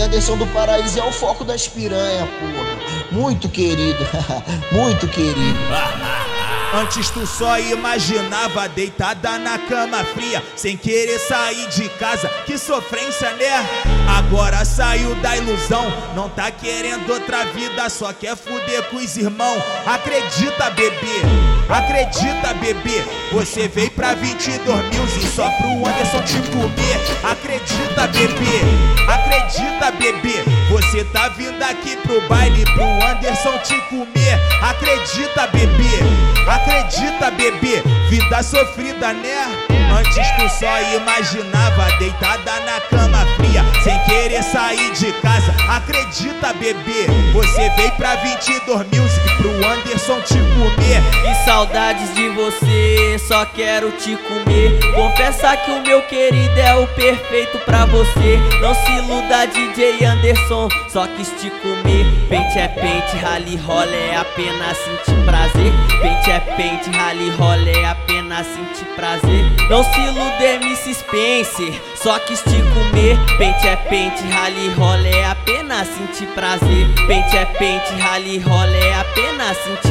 Anderson do Paraíso é o foco das piranha, porra. Muito querido, muito querido. Antes tu só imaginava deitada na cama fria, sem querer sair de casa, que sofrência, né? Agora saiu da ilusão, não tá querendo outra vida, só quer fuder com os irmãos. Acredita, bebê, acredita, bebê. Você veio pra 22 mil e só pro Anderson te comer. Acredita, bebê, tá vindo aqui pro baile pro Anderson te comer. Acredita, bebê, acredita, bebê. Vida sofrida, né? Antes tu só imaginava deitada na cama fria, de casa. Acredita, bebê, você veio pra 22 Music pro Anderson te comer. Que saudades de você, só quero te comer. Confessa que o meu querido é o perfeito pra você. Não se iluda, DJ Anderson, só quis te comer. Pente é pente, rally rola é apenas sentir prazer. Pente é pente, rally rola é apenas sentir prazer. Não se ilude, MC Spencer, só quis te comer. Pente é pente, rally rola é apenas sentir prazer. Pente é pente, rally rola é apenas sentir.